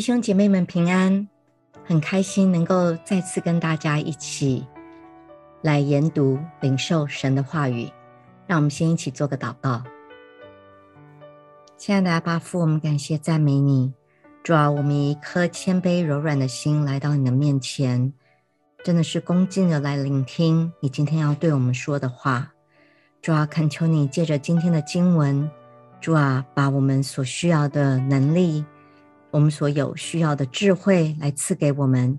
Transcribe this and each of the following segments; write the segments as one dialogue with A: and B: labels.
A: 弟兄姐妹们平安，很开心能够再次跟大家一起来研读、领受神的话语。让我们先一起做个祷告。亲爱的阿爸父，我们感谢赞美你，主啊，我们以一颗谦卑柔软的心来到你的面前，真的是恭敬的来聆听你今天要对我们说的话。主啊，恳求你借着今天的经文，主啊，把我们所需要的能力。我们所有需要的智慧来赐给我们，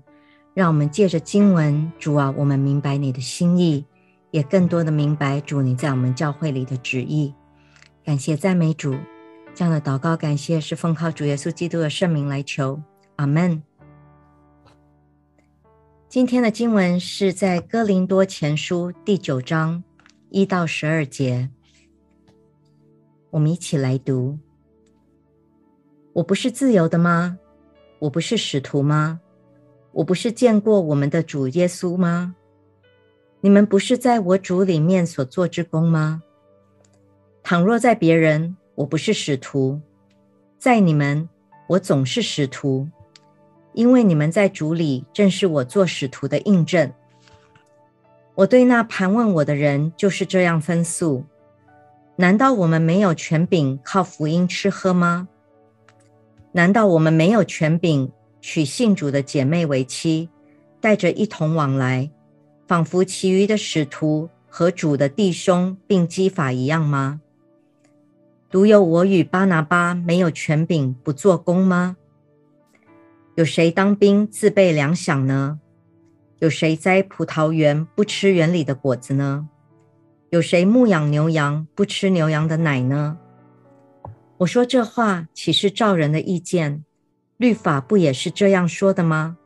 A: 让我们借着经文，主啊，我们明白你的心意，也更多的明白主你在我们教会里的旨意。感谢赞美主，这样的祷告感谢是奉靠主耶稣基督的圣名来求，阿门。今天的经文是在哥林多前书第九章一到十二节，我们一起来读。我不是自由的吗？我不是使徒吗？我不是见过我们的主耶稣吗？你们不是在我主里面所做之工吗？倘若在别人，我不是使徒；在你们，我总是使徒，因为你们在主里正是我做使徒的印证。我对那盘问我的人就是这样分诉：难道我们没有权柄靠福音吃喝吗？难道我们没有权柄娶信主的姐妹为妻，带着一同往来，仿佛其余的使徒和主的弟兄并基法一样吗？独有我与巴拿巴没有权柄不做工吗？有谁当兵自备粮饷呢？有谁栽葡萄园不吃园里的果子呢？有谁牧养牛羊不吃牛羊的奶呢？我说这话岂是照人的意见？律法不也是这样说的吗？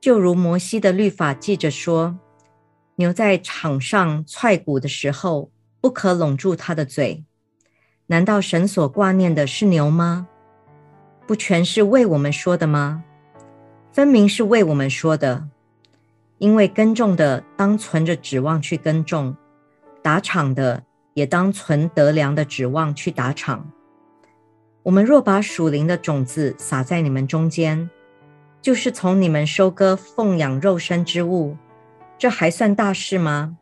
A: 就如摩西的律法记着说，牛在场上踹谷的时候，不可拢住它的嘴。难道神所挂念的是牛吗？不全是为我们说的吗？分明是为我们说的，因为耕种的当存着指望去耕种，打场的。也当存得粮的指望去打场。我们若把属灵的种子撒在你们中间，就是从你们收割奉养肉身之物，这还算大事吗？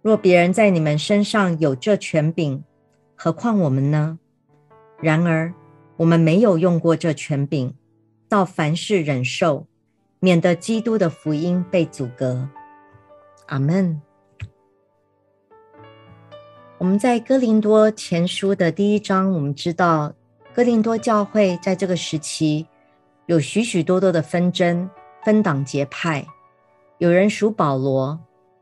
A: 若别人在你们身上有这权柄，何况我们呢？然而我们没有用过这权柄，倒凡事忍受，免得基督的福音被阻隔。阿门。我们在哥林多前书的第一章，我们知道哥林多教会在这个时期有许许多多的纷争、分党结派，有人属保罗，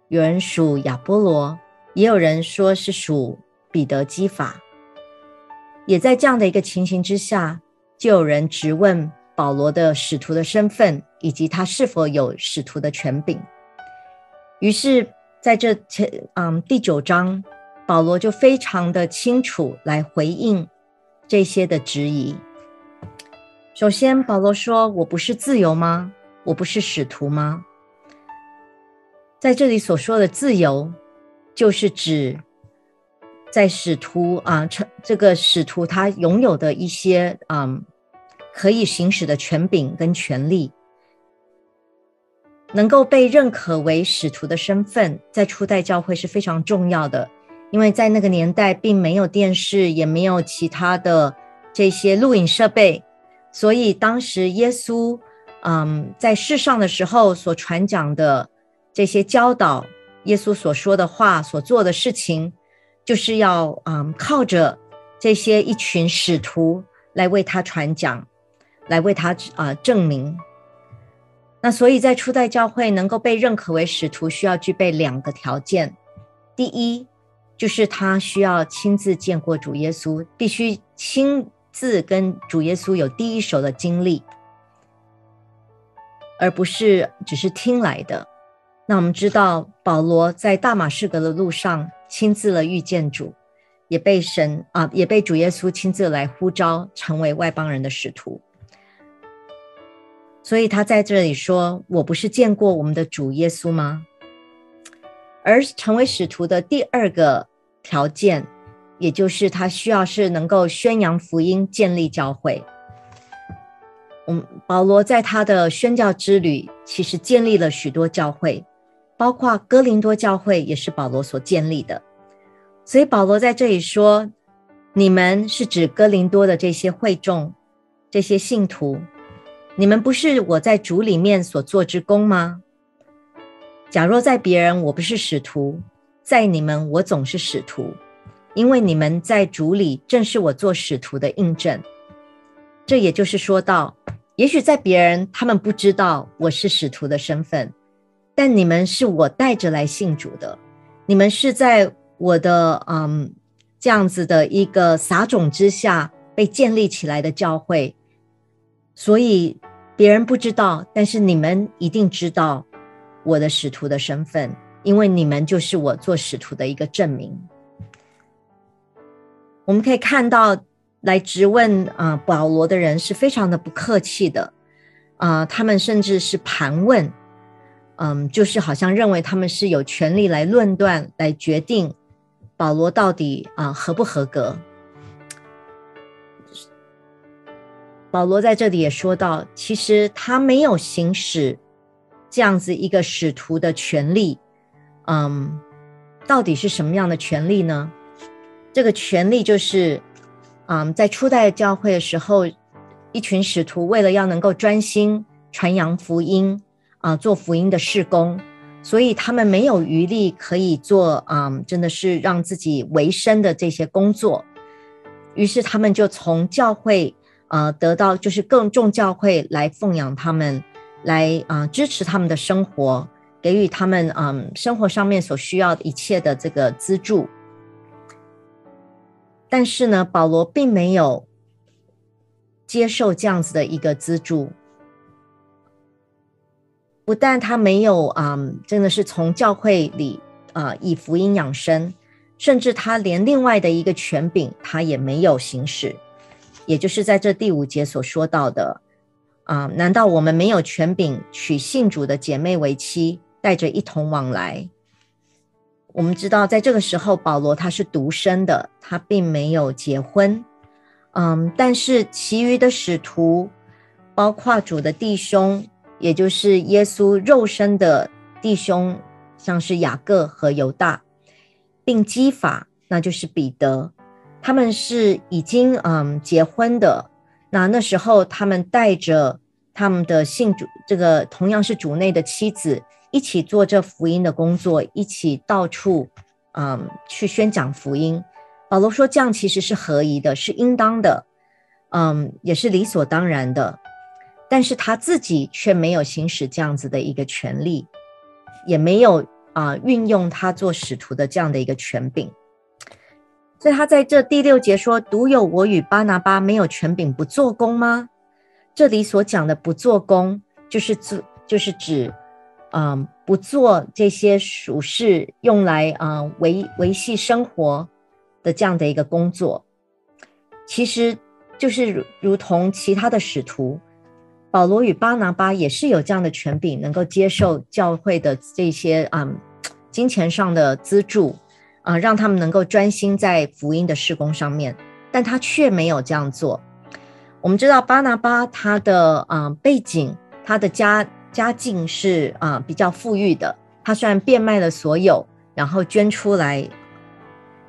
A: 有人属亚波罗，也有人说是属彼得、基法。也在这样的一个情形之下，就有人质问保罗的使徒的身份，以及他是否有使徒的权柄。于是，在这前嗯第九章。保罗就非常的清楚来回应这些的质疑。首先，保罗说：“我不是自由吗？我不是使徒吗？”在这里所说的自由，就是指在使徒啊，这个使徒他拥有的一些嗯可以行使的权柄跟权利，能够被认可为使徒的身份，在初代教会是非常重要的。因为在那个年代，并没有电视，也没有其他的这些录影设备，所以当时耶稣，嗯，在世上的时候所传讲的这些教导，耶稣所说的话，所做的事情，就是要嗯靠着这些一群使徒来为他传讲，来为他啊、证明。那所以在初代教会能够被认可为使徒，需要具备两个条件，第一。就是他需要亲自见过主耶稣，必须亲自跟主耶稣有第一手的经历，而不是只是听来的。那我们知道，保罗在大马士革的路上亲自了遇见主，也被神啊，也被主耶稣亲自来呼召成为外邦人的使徒。所以他在这里说：“我不是见过我们的主耶稣吗？”而成为使徒的第二个。条件，也就是他需要是能够宣扬福音、建立教会。嗯保罗在他的宣教之旅，其实建立了许多教会，包括哥林多教会也是保罗所建立的。所以保罗在这里说：“你们是指哥林多的这些会众，这些信徒，你们不是我在主里面所做之工吗？假若在别人我不是使徒，在你们我总是使徒，因为你们在主里正是我做使徒的印证。”这也就是说到。也许在别人，他们不知道我是使徒的身份，但你们是我带着来信主的。你们是在我的嗯这样子的一个撒种之下被建立起来的教会，所以别人不知道，但是你们一定知道我的使徒的身份，因为你们就是我做使徒的一个证明。我们可以看到。来质问啊、保罗的人是非常的不客气的，啊、他们甚至是盘问，嗯，就是好像认为他们是有权利来论断、来决定保罗到底啊、合不合格。保罗在这里也说到，其实他没有行使这样子一个使徒的权利，嗯，到底是什么样的权利呢？这个权利就是。嗯，在初代教会的时候，一群使徒为了要能够专心传扬福音，啊，做福音的事工，所以他们没有余力可以做，嗯，真的是让自己维生的这些工作。于是他们就从教会，呃，得到就是更重教会来奉养他们，来啊支持他们的生活，给予他们嗯生活上面所需要的一切的这个资助。但是呢，保罗并没有接受这样子的一个资助，不但他没有啊、嗯，真的是从教会里啊、以福音养生，甚至他连另外的一个权柄他也没有行使，也就是在这第五节所说到的啊，难道我们没有权柄娶信主的姐妹为妻，带着一同往来？我们知道，在这个时候，保罗他是独身的，他并没有结婚。嗯，但是其余的使徒，包括主的弟兄，也就是耶稣肉身的弟兄，像是雅各和犹大，并基法，那就是彼得，他们是已经嗯结婚的。那那时候，他们带着他们的信主，这个同样是主内的妻子。一起做这福音的工作，一起到处，嗯，去宣讲福音。保罗说，这样其实是合宜的，是应当的，嗯，也是理所当然的。但是他自己却没有行使这样子的一个权利，也没有啊、运用他做使徒的这样的一个权柄。所以他在这第六节说：“独有我与巴拿巴没有权柄不做工吗？”这里所讲的不做工，就是指就是指。嗯，不做这些属事用来啊维维系生活的这样的一个工作，其实就是如如同其他的使徒，保罗与巴拿巴也是有这样的权柄，能够接受教会的这些嗯金钱上的资助啊，让他们能够专心在福音的事工上面，但他却没有这样做。我们知道巴拿巴他的啊背景，他的家。家境是啊、比较富裕的，他虽然变卖了所有，然后捐出来，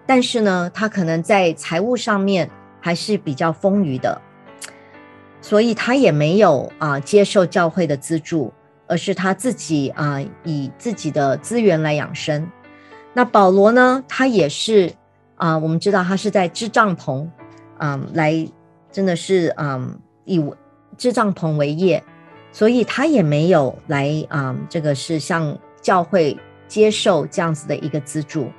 A: 但是呢，他可能在财务上面还是比较丰裕的，所以他也没有啊、接受教会的资助，而是他自己啊、以自己的资源来养生。那保罗呢，他也是啊、我们知道他是在织帐篷，嗯、来真的是嗯、以织帐篷为业。所以他也没有来啊、这个是向教会接受这样子的一个资助，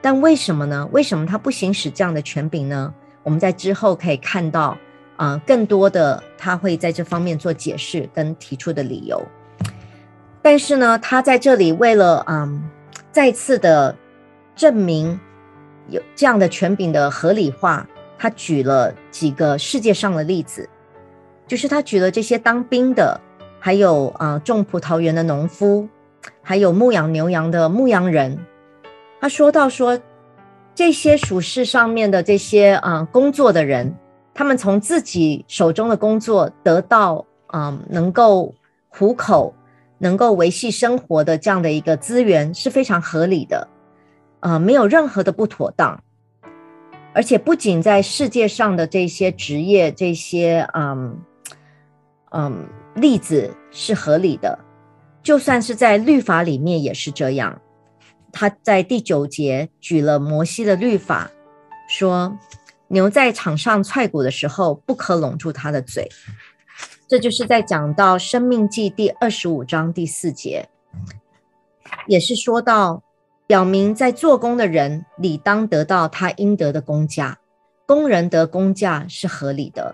A: 但为什么呢？为什么他不行使这样的权柄呢？我们在之后可以看到啊、更多的他会在这方面做解释跟提出的理由。但是呢，他在这里为了嗯，再次的证明有这样的权柄的合理化，他举了几个世界上的例子，就是他举了这些当兵的。还有啊，种葡萄园的农夫，还有牧养牛羊的牧羊人，他说到说，这些属世上面的这些啊工作的人，他们从自己手中的工作得到嗯能够糊口、能够维系生活的这样的一个资源是非常合理的，啊、没有任何的不妥当。而且不仅在世界上的这些职业、这些嗯嗯例子是合理的，就算是在律法里面也是这样。他在第九节举了摩西的律法，说牛在场上踹鼓的时候，不可拢住它的嘴。这就是在讲到《生命记》第二十五章第四节，也是说到。表明在做工的人理当得到他应得的工价，工人得工价是合理的。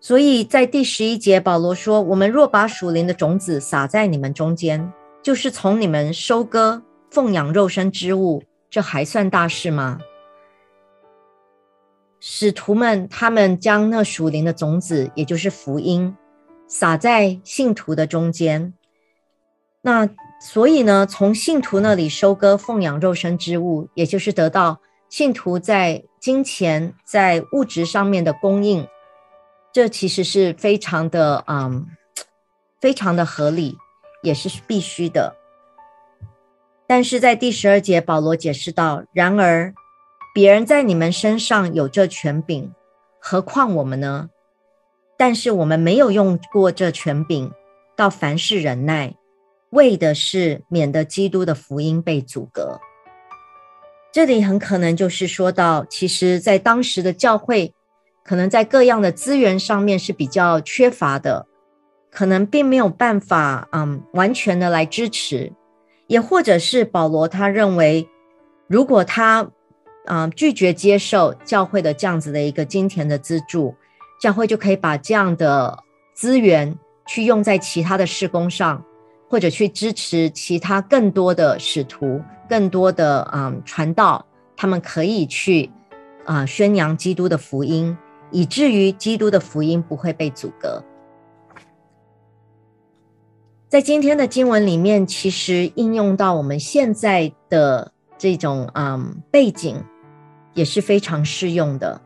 A: 所以在第十一节，保罗说：“我们若把属灵的种子撒在你们中间，就是从你们收割奉养肉身之物，这还算大事吗？”使徒们他们将那属灵的种子，也就是福音，撒在信徒的中间，那。所以呢，从信徒那里收割奉养肉身之物，也就是得到信徒在金钱、在物质上面的供应，这其实是非常的嗯，非常的合理，也是必须的。但是在第十二节，保罗解释道：“然而，别人在你们身上有这权柄，何况我们呢？但是我们没有用过这权柄，到凡事忍耐。”为的是免得基督的福音被阻隔。这里很可能就是说到，其实，在当时的教会，可能在各样的资源上面是比较缺乏的，可能并没有办法，嗯，完全的来支持。也或者是保罗他认为，如果他，嗯，拒绝接受教会的这样子的一个金钱的资助，教会就可以把这样的资源去用在其他的事工上。或者去支持其他更多的使徒，更多的嗯传道，他们可以去啊、宣扬基督的福音，以至于基督的福音不会被阻隔。在今天的经文里面，其实应用到我们现在的这种嗯背景，也是非常适用的。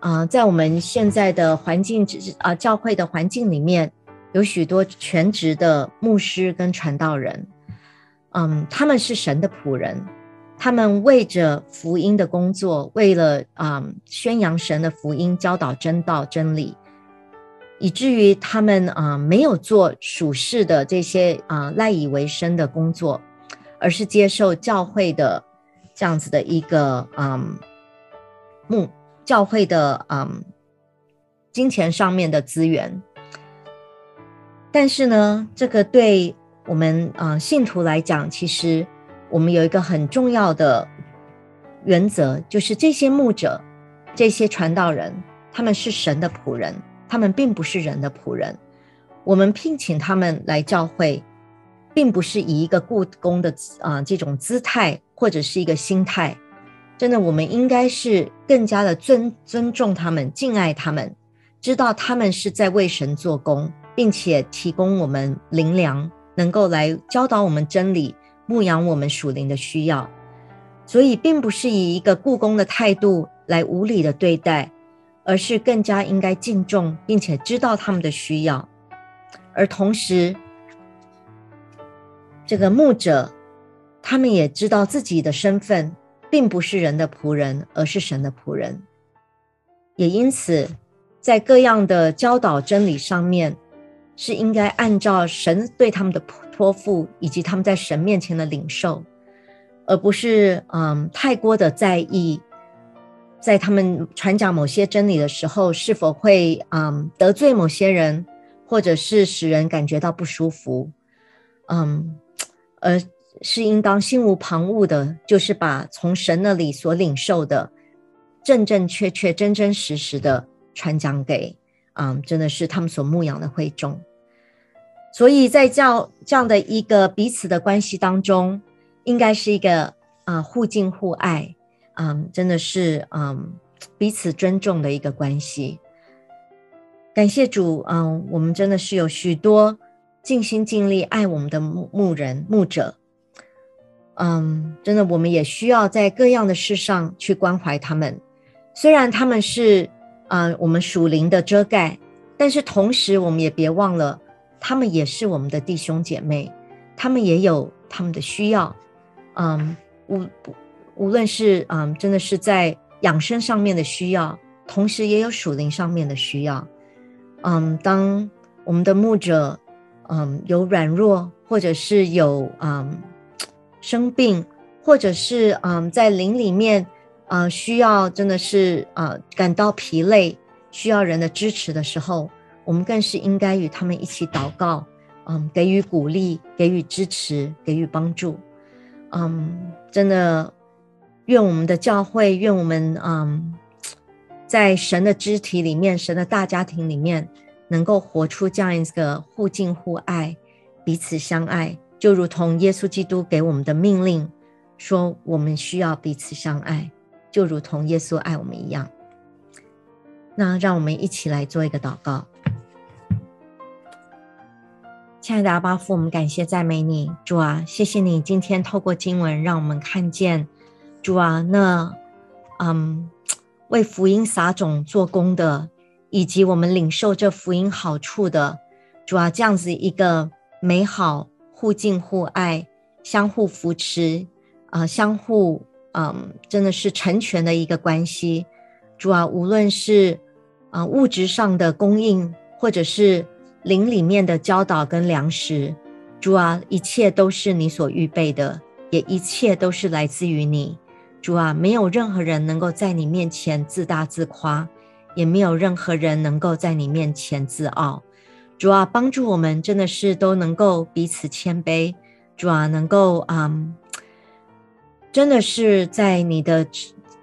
A: 啊、在我们现在的环境啊、教会的环境里面。有许多全职的牧师跟传道人，嗯，他们是神的仆人，他们为着福音的工作，为了嗯宣扬神的福音，教导真道真理，以至于他们啊没有做属世的这些啊赖以为生的工作，而是接受教会的这样子的一个嗯牧教会的嗯金钱上面的资源。但是呢，这个对我们啊、信徒来讲，其实我们有一个很重要的原则，就是这些牧者、这些传道人，他们是神的仆人，他们并不是人的仆人。我们聘请他们来教会，并不是以一个雇工的啊、这种姿态或者是一个心态。真的，我们应该是更加的尊尊重他们、敬爱他们，知道他们是在为神做工。并且提供我们灵粮，能够来教导我们真理，牧养我们属灵的需要。所以，并不是以一个雇工的态度来无理的对待，而是更加应该敬重，并且知道他们的需要。而同时，这个牧者，他们也知道自己的身份，并不是人的仆人，而是神的仆人。也因此，在各样的教导真理上面，是应该按照神对他们的托付，以及他们在神面前的领受，而不是嗯太过的在意，在他们传讲某些真理的时候，是否会嗯得罪某些人，或者是使人感觉到不舒服，嗯，而是应当心无旁骛的，就是把从神那里所领受的正正确确、真真实实的传讲给。嗯，真的是他们所牧养的会众，所以在这样这样的一个彼此的关系当中，应该是一个啊互敬互爱，啊，真的是嗯彼此尊重的一个关系。感谢主，嗯，我们真的是有许多尽心尽力爱我们的牧人牧者，嗯，真的我们也需要在各样的事上去关怀他们，虽然他们是。啊、我们属灵的遮盖。但是同时，我们也别忘了，他们也是我们的弟兄姐妹，他们也有他们的需要。嗯，无无论是嗯，真的是在养生上面的需要，同时也有属灵上面的需要。嗯，当我们的牧者嗯有软弱，或者是有嗯生病，或者是嗯在灵里面嗯需要真的是呃感到疲累，需要人的支持的时候，我们更是应该与他们一起祷告，嗯，给予鼓励，给予支持，给予帮助。嗯，真的，愿我们的教会，愿我们嗯，在神的肢体里面，神的大家庭里面，能够活出这样一个互敬互爱、彼此相爱，就如同耶稣基督给我们的命令说，我们需要彼此相爱，就如同耶稣爱我们一样。那让我们一起来做一个祷告。亲爱的阿爸父，我们感谢赞美你，主啊，谢谢你今天透过经文让我们看见，主啊，那嗯为福音撒种做工的，以及我们领受这福音好处的，主啊，这样子一个美好互敬互爱、相互扶持啊、呃，相互嗯真的是成全的一个关系，主啊，无论是啊，物质上的供应，或者是灵里面的教导跟粮食，主啊，一切都是你所预备的，也一切都是来自于你，主啊，没有任何人能够在你面前自大自夸，也没有任何人能够在你面前自傲，主啊，帮助我们真的是都能够彼此谦卑，主啊，能够嗯，真的是在你的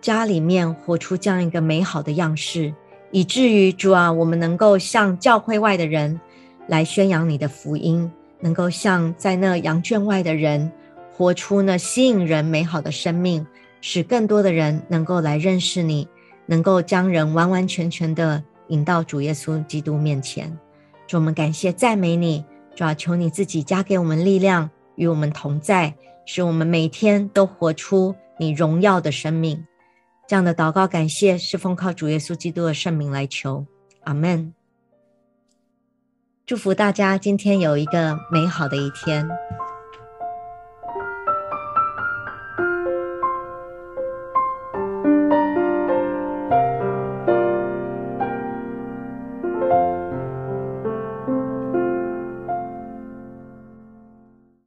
A: 家里面活出这样一个美好的样式。以至于主啊，我们能够向教会外的人来宣扬你的福音，能够像在那羊圈外的人活出那吸引人美好的生命，使更多的人能够来认识你，能够将人完完全全的引到主耶稣基督面前。主，我们感谢赞美你，主啊，求你自己加给我们力量，与我们同在，使我们每天都活出你荣耀的生命。这样的祷告感谢是奉靠主耶稣基督的圣名来求，阿门。祝福大家今天有一个美好的一天。